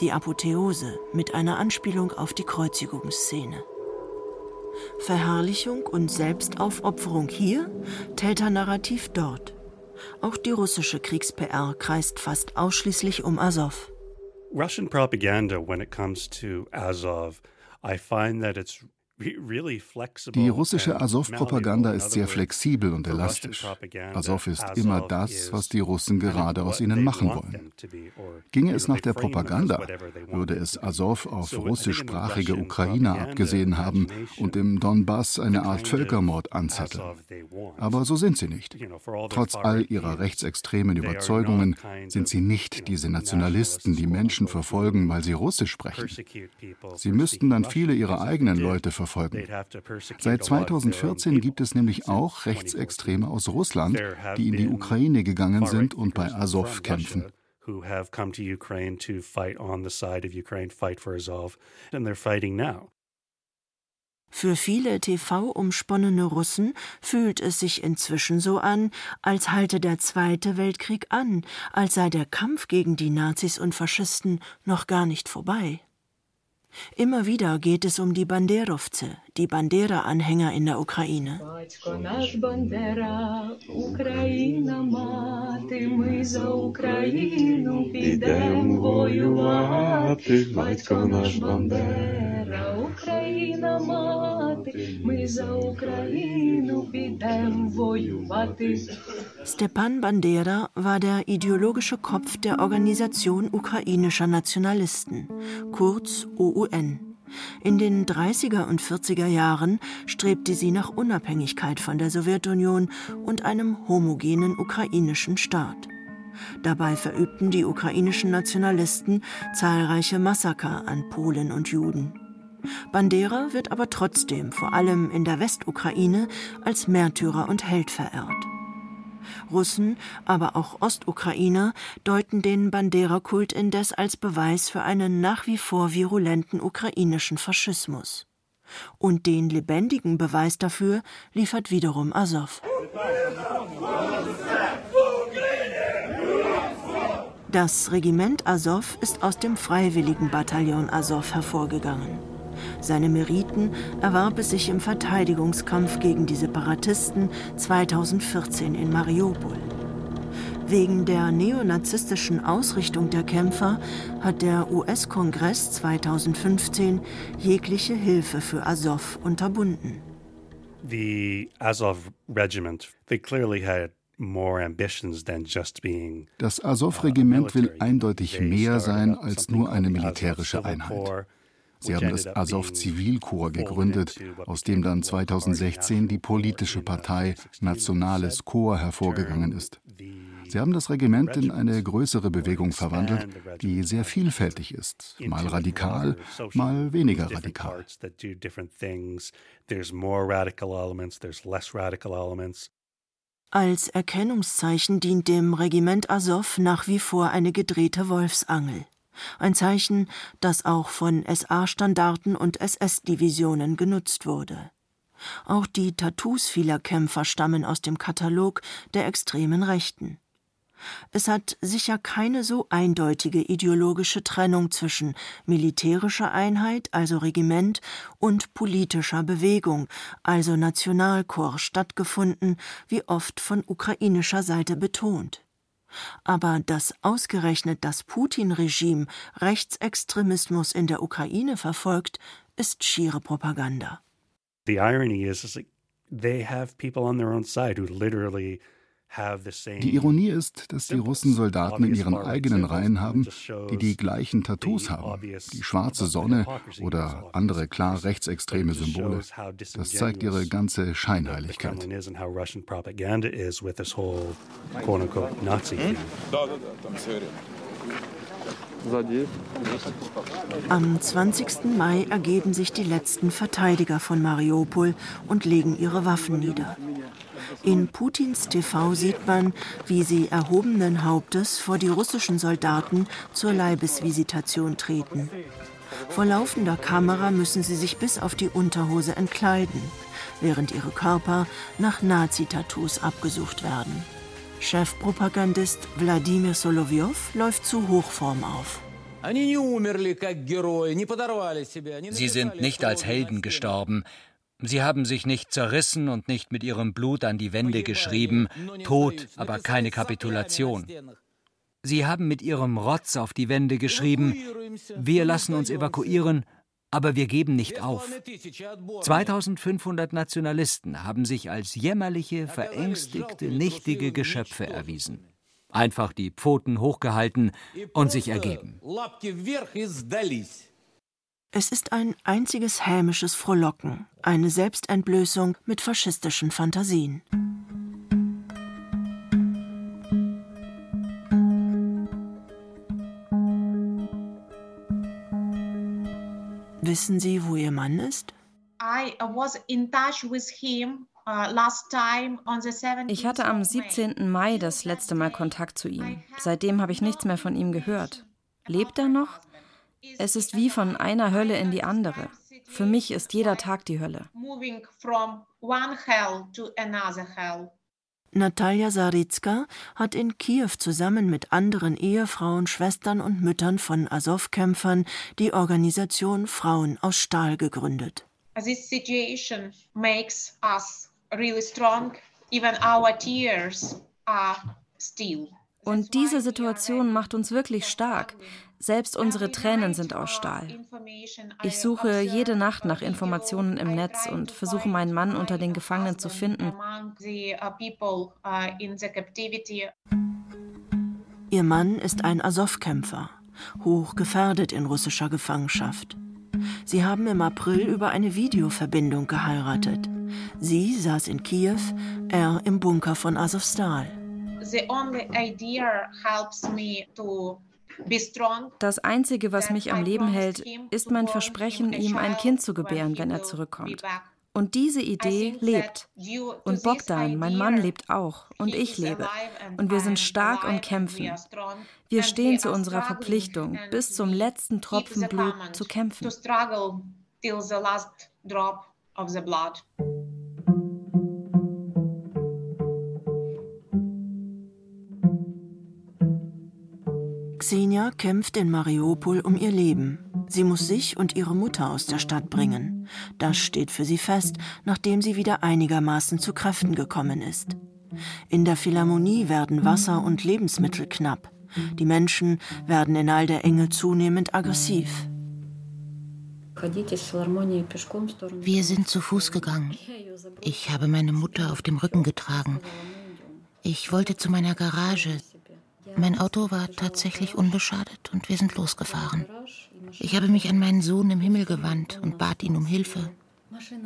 Die Apotheose mit einer Anspielung auf die Kreuzigungsszene. Verherrlichung und Selbstaufopferung hier, Täternarrativ dort. Auch die russische Kriegs-PR kreist fast ausschließlich um Azov. Russian propaganda when it comes to Azov, I find that it's die russische Azov-Propaganda ist sehr flexibel und elastisch. Azov ist immer das, was die Russen gerade aus ihnen machen wollen. Ginge es nach der Propaganda, würde es Azov auf russischsprachige Ukrainer abgesehen haben und im Donbass eine Art Völkermord anzetteln. Aber so sind sie nicht. Trotz all ihrer rechtsextremen Überzeugungen sind sie nicht diese Nationalisten, die Menschen verfolgen, weil sie Russisch sprechen. Sie müssten dann viele ihrer eigenen Leute verfolgen verfolgen. Seit 2014 gibt es nämlich auch Rechtsextreme aus Russland, die in die Ukraine gegangen sind und bei Azov kämpfen. who have come to Ukraine to fight on the side of Ukraine, fight for Azov, and they're fighting now. Für viele TV-umsponnene Russen fühlt es sich inzwischen so an, als halte der Zweite Weltkrieg an, als sei der Kampf gegen die Nazis und Faschisten noch gar nicht vorbei. Immer wieder geht es um die Banderovce, die Bandera-Anhänger in der Ukraine. Stepan Bandera war der ideologische Kopf der Organisation ukrainischer Nationalisten, kurz OUN. In den 30er und 40er Jahren strebte sie nach Unabhängigkeit von der Sowjetunion und einem homogenen ukrainischen Staat. Dabei verübten die ukrainischen Nationalisten zahlreiche Massaker an Polen und Juden. Bandera wird aber trotzdem, vor allem in der Westukraine, als Märtyrer und Held verehrt. Russen, aber auch Ostukrainer deuten den Bandera-Kult indes als Beweis für einen nach wie vor virulenten ukrainischen Faschismus. Und den lebendigen Beweis dafür liefert wiederum Azov. Das Regiment Azov ist aus dem freiwilligen Bataillon Azov hervorgegangen. Seine Meriten erwarb es sich im Verteidigungskampf gegen die Separatisten 2014 in Mariupol. Wegen der neonazistischen Ausrichtung der Kämpfer hat der US-Kongress 2015 jegliche Hilfe für Azov unterbunden. The Azov Regiment, they clearly had das Azov-Regiment will eindeutig mehr sein als nur eine militärische Einheit. Sie haben das Azov Zivilkorps gegründet, aus dem dann 2016 die politische Partei Nationales Korps hervorgegangen ist. Sie haben das Regiment in eine größere Bewegung verwandelt, die sehr vielfältig ist, mal radikal, mal weniger radikal. Als Erkennungszeichen dient dem Regiment Azov nach wie vor eine gedrehte Wolfsangel. Ein Zeichen, das auch von SA-Standarten und SS-Divisionen genutzt wurde. Auch die Tattoos vieler Kämpfer stammen aus dem Katalog der extremen Rechten. Es hat sicher keine so eindeutige ideologische Trennung zwischen militärischer Einheit, also Regiment, und politischer Bewegung, also Nationalkorps, stattgefunden, wie oft von ukrainischer Seite betont. Aber dass ausgerechnet das Putin-Regime Rechtsextremismus in der Ukraine verfolgt, ist schiere Propaganda. The irony is, is like they have people on their own side who literally die Ironie ist, dass die Russen Soldaten in ihren eigenen Reihen haben, die die gleichen Tattoos haben, die schwarze Sonne oder andere klar rechtsextreme Symbole. Das zeigt ihre ganze Scheinheiligkeit. Am 20. Mai ergeben sich die letzten Verteidiger von Mariupol und legen ihre Waffen nieder. In Putins TV sieht man, wie sie erhobenen Hauptes vor die russischen Soldaten zur Leibesvisitation treten. Vor laufender Kamera müssen sie sich bis auf die Unterhose entkleiden, während ihre Körper nach Nazi-Tattoos abgesucht werden. Chefpropagandist Wladimir Solovyov läuft zu Hochform auf. Sie sind nicht als Helden gestorben, Sie haben sich nicht zerrissen und nicht mit ihrem Blut an die Wände geschrieben, Tod, aber keine Kapitulation. Sie haben mit ihrem Rotz auf die Wände geschrieben, wir lassen uns evakuieren, aber wir geben nicht auf. 2500 Nationalisten haben sich als jämmerliche, verängstigte, nichtige Geschöpfe erwiesen. Einfach die Pfoten hochgehalten und sich ergeben. Es ist ein einziges hämisches Frohlocken, eine Selbstentblößung mit faschistischen Fantasien. Wissen Sie, wo Ihr Mann ist? Uh, ich hatte am 17. Mai das letzte Mal Kontakt zu ihm. Seitdem habe ich nichts mehr von ihm gehört. Lebt er noch? Es ist wie von einer Hölle in die andere. Für mich ist jeder Tag die Hölle. Natalia Saritska hat in Kiew zusammen mit anderen Ehefrauen, Schwestern und Müttern von Azov-Kämpfern die Organisation Frauen aus Stahl gegründet. This situation makes us really strong. Even our tears are steel. Und diese Situation macht uns wirklich stark. Selbst unsere Tränen sind aus Stahl. Ich suche jede Nacht nach Informationen im Netz und versuche meinen Mann unter den Gefangenen zu finden. Ihr Mann ist ein Azov-Kämpfer, hoch gefährdet in russischer Gefangenschaft. Sie haben im April über eine Videoverbindung geheiratet. Sie saß in Kiew, er im Bunker von Azovstal. Das Einzige, was mich am Leben hält, ist mein Versprechen, ihm ein Kind zu gebären, wenn er zurückkommt. Und diese Idee lebt. Und Bogdan, mein Mann, lebt auch. Und ich lebe. Und wir sind stark und kämpfen. Wir stehen zu unserer Verpflichtung, bis zum letzten Tropfen Blut zu kämpfen. Xenia kämpft in Mariupol um ihr Leben. Sie muss sich und ihre Mutter aus der Stadt bringen. Das steht für sie fest, nachdem sie wieder einigermaßen zu Kräften gekommen ist. In der Philharmonie werden Wasser und Lebensmittel knapp. Die Menschen werden in all der Enge zunehmend aggressiv. Wir sind zu Fuß gegangen. Ich habe meine Mutter auf dem Rücken getragen. Ich wollte zu meiner Garage. Mein Auto war tatsächlich unbeschadet und wir sind losgefahren. Ich habe mich an meinen Sohn im Himmel gewandt und bat ihn um Hilfe.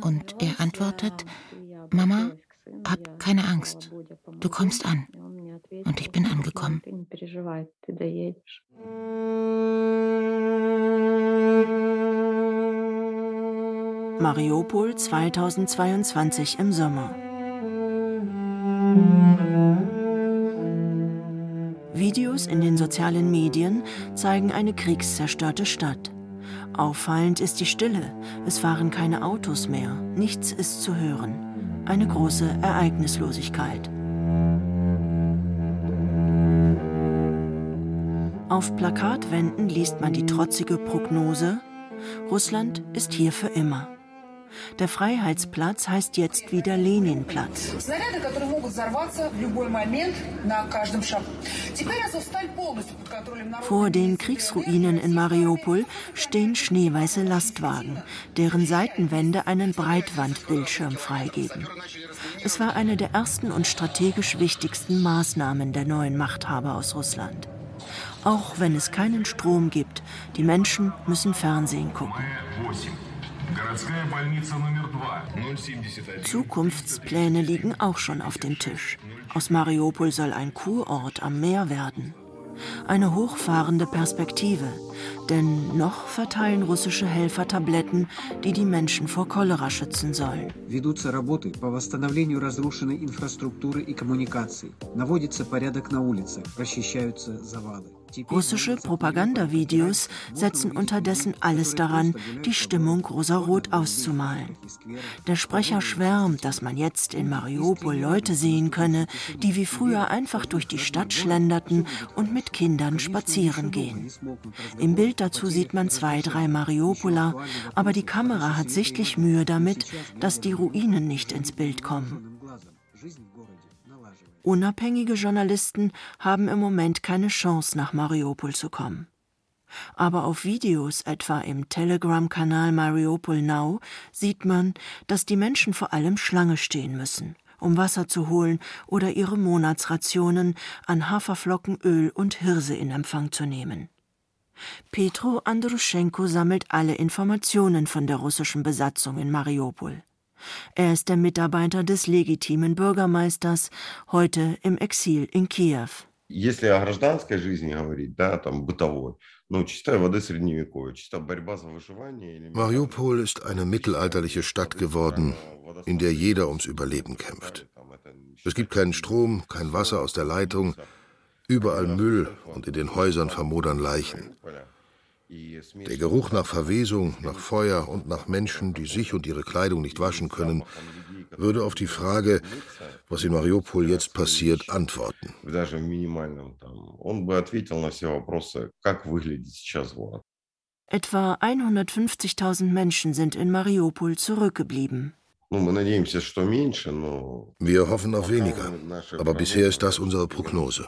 Und er antwortet, Mama, hab keine Angst, du kommst an. Und ich bin angekommen. Mariupol 2022 im Sommer. Videos in den sozialen Medien zeigen eine kriegszerstörte Stadt. Auffallend ist die Stille. Es fahren keine Autos mehr. Nichts ist zu hören. Eine große Ereignislosigkeit. Auf Plakatwänden liest man die trotzige Prognose, Russland ist hier für immer. Der Freiheitsplatz heißt jetzt wieder Leninplatz. Vor den Kriegsruinen in Mariupol stehen schneeweiße Lastwagen, deren Seitenwände einen Breitwandbildschirm freigeben. Es war eine der ersten und strategisch wichtigsten Maßnahmen der neuen Machthaber aus Russland. Auch wenn es keinen Strom gibt, die Menschen müssen Fernsehen gucken. Zukunftspläne liegen auch schon auf dem Tisch. Aus Mariupol soll ein Kurort am Meer werden. Eine hochfahrende Perspektive, denn noch verteilen russische Helfer Tabletten, die die Menschen vor Cholera schützen sollen. Ведутся работы по восстановлению разрушенной инфраструктуры и коммуникаций. Наводится порядок на улицах, расчищаются завалы. Russische Propagandavideos setzen unterdessen alles daran, die Stimmung rosarot auszumalen. Der Sprecher schwärmt, dass man jetzt in Mariupol Leute sehen könne, die wie früher einfach durch die Stadt schlenderten und mit Kindern spazieren gehen. Im Bild dazu sieht man zwei, drei Mariupoler, aber die Kamera hat sichtlich Mühe damit, dass die Ruinen nicht ins Bild kommen. Unabhängige Journalisten haben im Moment keine Chance, nach Mariupol zu kommen. Aber auf Videos, etwa im Telegram-Kanal Mariupol Now, sieht man, dass die Menschen vor allem Schlange stehen müssen, um Wasser zu holen oder ihre Monatsrationen an Haferflocken, Öl und Hirse in Empfang zu nehmen. Petro Andruschenko sammelt alle Informationen von der russischen Besatzung in Mariupol. Er ist der Mitarbeiter des legitimen Bürgermeisters, heute im Exil in Kiew. Mariupol ist eine mittelalterliche Stadt geworden, in der jeder ums Überleben kämpft. Es gibt keinen Strom, kein Wasser aus der Leitung, überall Müll und in den Häusern vermodern Leichen. Der Geruch nach Verwesung, nach Feuer und nach Menschen, die sich und ihre Kleidung nicht waschen können, würde auf die Frage, was in Mariupol jetzt passiert, antworten. Etwa 150.000 Menschen sind in Mariupol zurückgeblieben. Wir hoffen auf weniger, aber bisher ist das unsere Prognose.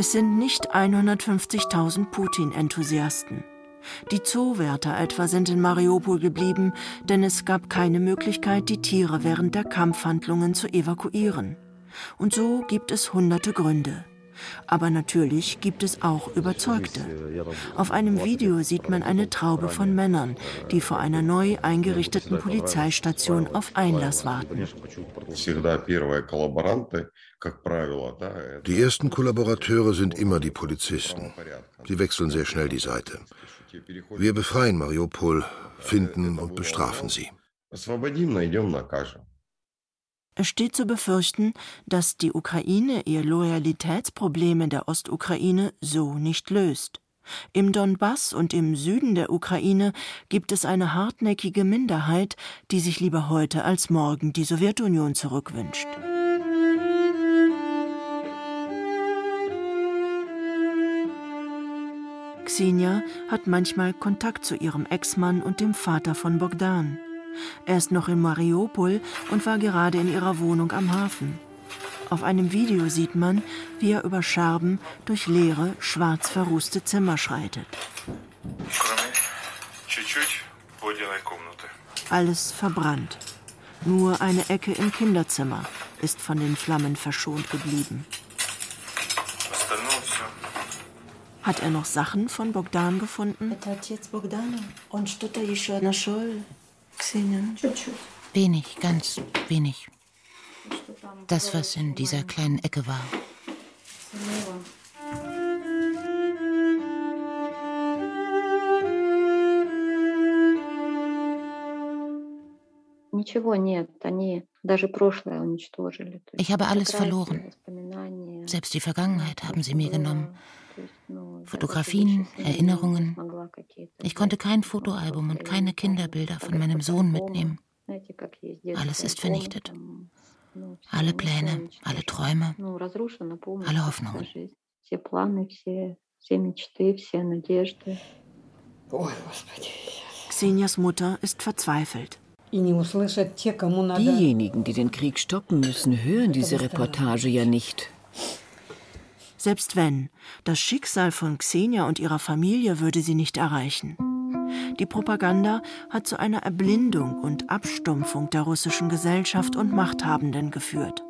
Es sind nicht 150.000 Putin-Enthusiasten. Die Zoowärter etwa sind in Mariupol geblieben, denn es gab keine Möglichkeit, die Tiere während der Kampfhandlungen zu evakuieren. Und so gibt es hunderte Gründe. Aber natürlich gibt es auch Überzeugte. Auf einem Video sieht man eine Traube von Männern, die vor einer neu eingerichteten Polizeistation auf Einlass warten. Die ersten Kollaborateure sind immer die Polizisten. Sie wechseln sehr schnell die Seite. Wir befreien Mariupol, finden und bestrafen sie. Es steht zu befürchten, dass die Ukraine ihr Loyalitätsproblem in der Ostukraine so nicht löst. Im Donbass und im Süden der Ukraine gibt es eine hartnäckige Minderheit, die sich lieber heute als morgen die Sowjetunion zurückwünscht. Xenia hat manchmal Kontakt zu ihrem Ex-Mann und dem Vater von Bogdan. Er ist noch in Mariupol und war gerade in ihrer Wohnung am Hafen. Auf einem Video sieht man, wie er über Scherben durch leere, schwarz verrußte Zimmer schreitet. Alles verbrannt. Nur eine Ecke im Kinderzimmer. ist von den Flammen verschont geblieben. Hat er noch Sachen von Bogdan gefunden? Wenig, ganz wenig. Das, was in dieser kleinen Ecke war. Ich habe alles verloren. Selbst die Vergangenheit haben sie mir genommen. Fotografien, Erinnerungen. Ich konnte kein Fotoalbum und keine Kinderbilder von meinem Sohn mitnehmen. Alles ist vernichtet. Alle Pläne, alle Träume, alle Hoffnungen. Xenias Mutter ist verzweifelt. Diejenigen, die den Krieg stoppen müssen, hören diese Reportage ja nicht. Selbst wenn, das Schicksal von Xenia und ihrer Familie würde sie nicht erreichen. Die Propaganda hat zu einer Erblindung und Abstumpfung der russischen Gesellschaft und Machthabenden geführt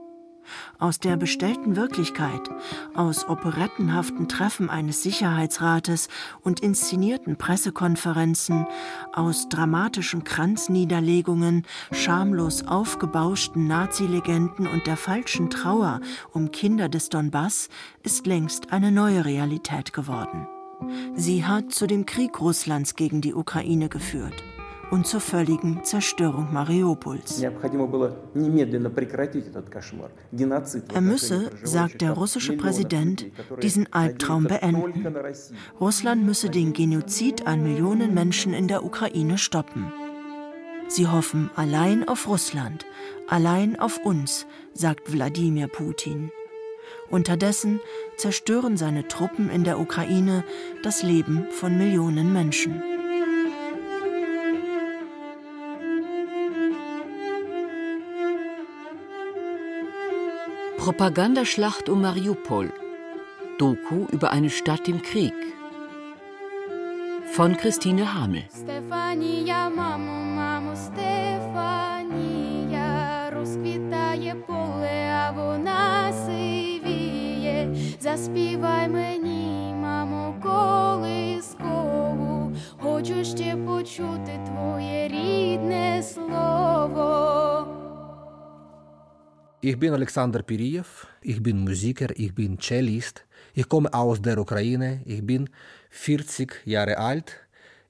aus der bestellten Wirklichkeit, aus operettenhaften Treffen eines Sicherheitsrates und inszenierten Pressekonferenzen, aus dramatischen Kranzniederlegungen, schamlos aufgebauschten Nazi-Legenden und der falschen Trauer um Kinder des Donbass ist längst eine neue Realität geworden. Sie hat zu dem Krieg Russlands gegen die Ukraine geführt und zur völligen Zerstörung Mariupols. Er müsse, sagt der russische Präsident, diesen Albtraum beenden. Russland müsse den Genozid an Millionen Menschen in der Ukraine stoppen. Sie hoffen allein auf Russland, allein auf uns, sagt Wladimir Putin. Unterdessen zerstören seine Truppen in der Ukraine das Leben von Millionen Menschen. Propagandaschlacht um Mariupol. Doku über eine Stadt im Krieg. Von Christine Hamel. Stefania, Mamo, Mamo, Stefania, розквітає поле, а вона сивіє. Заспівай мені, мамо, колискову, хочу ще почути твоє рідне слово. Ich bin Alexander Piriev, ich bin Musiker, ich bin Cellist, ich komme aus der Ukraine, ich bin 40 Jahre alt,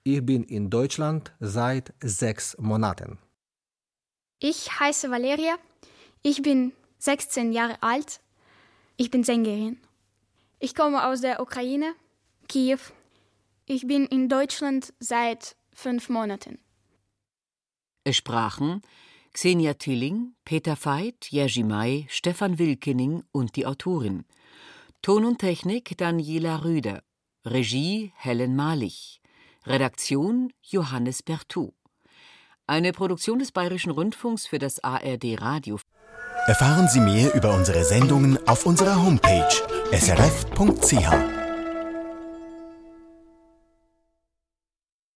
ich bin in Deutschland seit sechs Monaten. Ich heiße Valeria, ich bin 16 Jahre alt, ich bin Sängerin. Ich komme aus der Ukraine, Kiew. Ich bin in Deutschland seit fünf Monaten. Es sprachen Xenia Tilling, Peter Veit, Jerzy May, Stefan Wilkening und die Autorin. Ton und Technik Daniela Rüder. Regie Helen Malich. Redaktion Johannes Bertou. Eine Produktion des Bayerischen Rundfunks für das ARD Radio. Erfahren Sie mehr über unsere Sendungen auf unserer Homepage srf.ch.